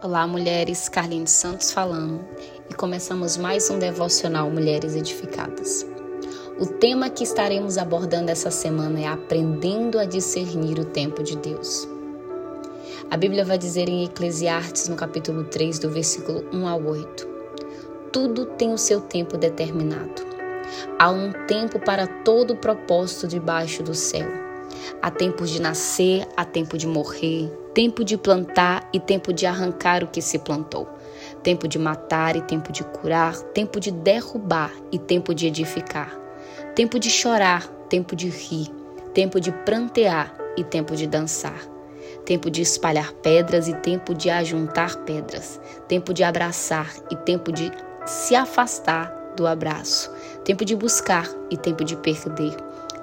Olá, mulheres, Carlinhos Santos falando e começamos mais um devocional Mulheres Edificadas. O tema que estaremos abordando essa semana é aprendendo a discernir o tempo de Deus. A Bíblia vai dizer em Eclesiastes, no capítulo 3, do versículo 1 ao 8: Tudo tem o seu tempo determinado. Há um tempo para todo o propósito debaixo do céu. Há tempos de nascer, há tempo de morrer, tempo de plantar e tempo de arrancar o que se plantou, tempo de matar e tempo de curar, tempo de derrubar e tempo de edificar, tempo de chorar, tempo de rir, tempo de prantear e tempo de dançar, tempo de espalhar pedras e tempo de ajuntar pedras, tempo de abraçar e tempo de se afastar do abraço, tempo de buscar e tempo de perder,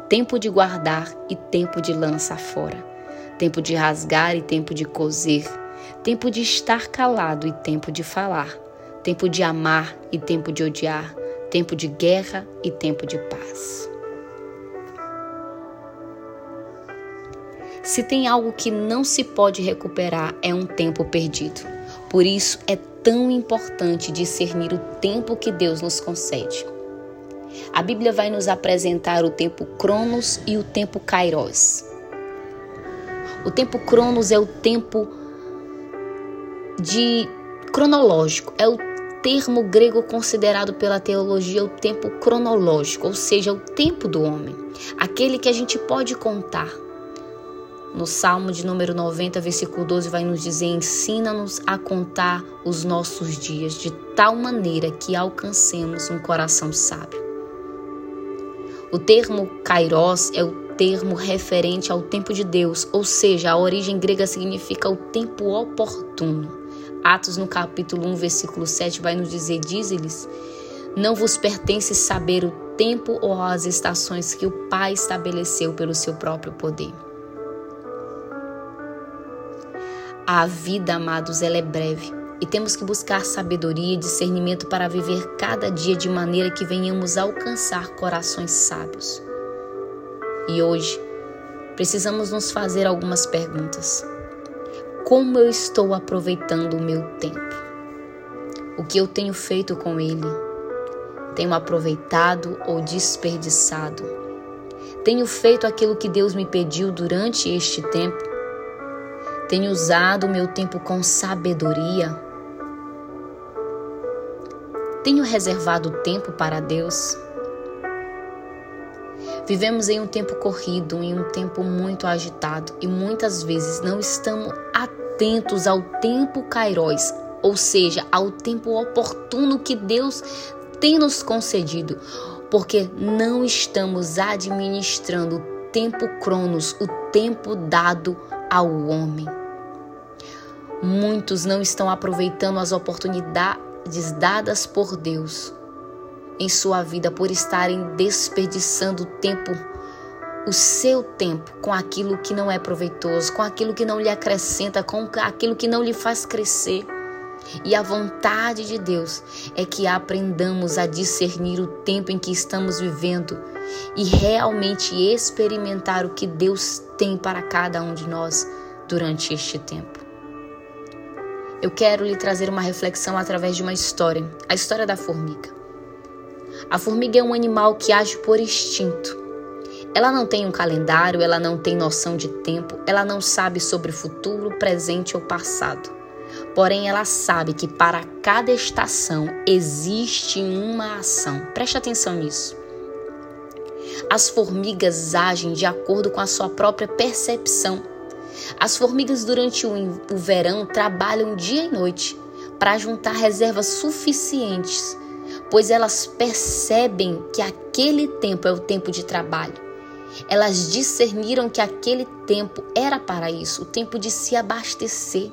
tempo de guardar e tempo de lançar fora tempo de rasgar e tempo de coser, tempo de estar calado e tempo de falar, tempo de amar e tempo de odiar, tempo de guerra e tempo de paz. Se tem algo que não se pode recuperar, é um tempo perdido. Por isso é tão importante discernir o tempo que Deus nos concede. A Bíblia vai nos apresentar o tempo Cronos e o tempo Kairos. O tempo Cronos é o tempo de cronológico, é o termo grego considerado pela teologia o tempo cronológico, ou seja, o tempo do homem, aquele que a gente pode contar. No Salmo de número 90, versículo 12, vai nos dizer: Ensina-nos a contar os nossos dias de tal maneira que alcancemos um coração sábio. O termo kairos é o termo referente ao tempo de Deus, ou seja, a origem grega significa o tempo oportuno. Atos no capítulo 1, versículo 7 vai nos dizer: Diz-lhes, não vos pertence saber o tempo ou as estações que o Pai estabeleceu pelo seu próprio poder. A vida, amados, ela é breve e temos que buscar sabedoria e discernimento para viver cada dia de maneira que venhamos alcançar corações sábios. E hoje precisamos nos fazer algumas perguntas. Como eu estou aproveitando o meu tempo? O que eu tenho feito com ele? Tenho aproveitado ou desperdiçado? Tenho feito aquilo que Deus me pediu durante este tempo? Tenho usado o meu tempo com sabedoria? Tenho reservado tempo para Deus? Vivemos em um tempo corrido, em um tempo muito agitado e muitas vezes não estamos atentos ao tempo kairos, ou seja, ao tempo oportuno que Deus tem nos concedido, porque não estamos administrando o tempo cronos, o tempo dado ao homem. Muitos não estão aproveitando as oportunidades dadas por Deus em sua vida por estarem desperdiçando tempo, o seu tempo, com aquilo que não é proveitoso, com aquilo que não lhe acrescenta, com aquilo que não lhe faz crescer. E a vontade de Deus é que aprendamos a discernir o tempo em que estamos vivendo e realmente experimentar o que Deus tem para cada um de nós durante este tempo. Eu quero lhe trazer uma reflexão através de uma história, a história da formiga. A formiga é um animal que age por instinto. Ela não tem um calendário, ela não tem noção de tempo, ela não sabe sobre futuro, presente ou passado. Porém, ela sabe que para cada estação existe uma ação. Preste atenção nisso. As formigas agem de acordo com a sua própria percepção. As formigas, durante o verão, trabalham dia e noite para juntar reservas suficientes pois elas percebem que aquele tempo é o tempo de trabalho. Elas discerniram que aquele tempo era para isso, o tempo de se abastecer.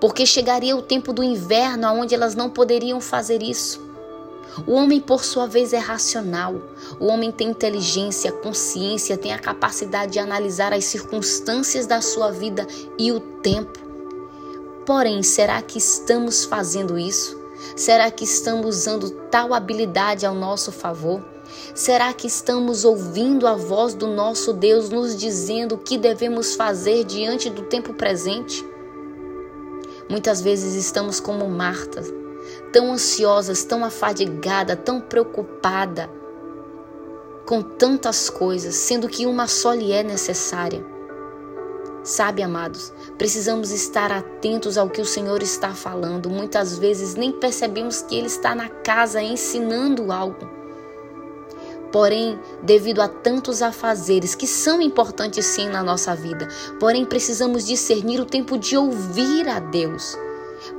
Porque chegaria o tempo do inverno onde elas não poderiam fazer isso. O homem, por sua vez, é racional. O homem tem inteligência, consciência, tem a capacidade de analisar as circunstâncias da sua vida e o tempo. Porém, será que estamos fazendo isso? Será que estamos usando tal habilidade ao nosso favor? Será que estamos ouvindo a voz do nosso Deus nos dizendo o que devemos fazer diante do tempo presente? Muitas vezes estamos como Marta, tão ansiosas, tão afadigada, tão preocupada com tantas coisas, sendo que uma só lhe é necessária. Sabe, amados, precisamos estar atentos ao que o Senhor está falando. Muitas vezes nem percebemos que Ele está na casa ensinando algo. Porém, devido a tantos afazeres que são importantes sim na nossa vida, porém precisamos discernir o tempo de ouvir a Deus,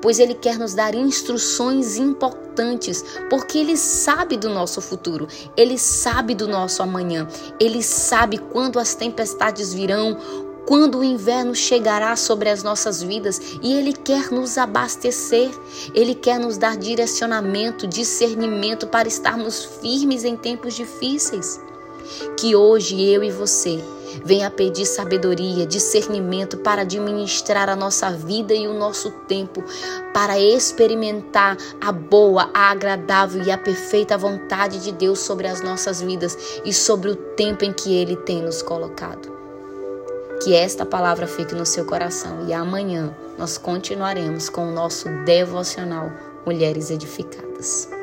pois Ele quer nos dar instruções importantes, porque Ele sabe do nosso futuro, Ele sabe do nosso amanhã, Ele sabe quando as tempestades virão, quando o inverno chegará sobre as nossas vidas e Ele quer nos abastecer, Ele quer nos dar direcionamento, discernimento para estarmos firmes em tempos difíceis. Que hoje eu e você venha pedir sabedoria, discernimento para administrar a nossa vida e o nosso tempo, para experimentar a boa, a agradável e a perfeita vontade de Deus sobre as nossas vidas e sobre o tempo em que Ele tem nos colocado. Que esta palavra fique no seu coração e amanhã nós continuaremos com o nosso devocional Mulheres Edificadas.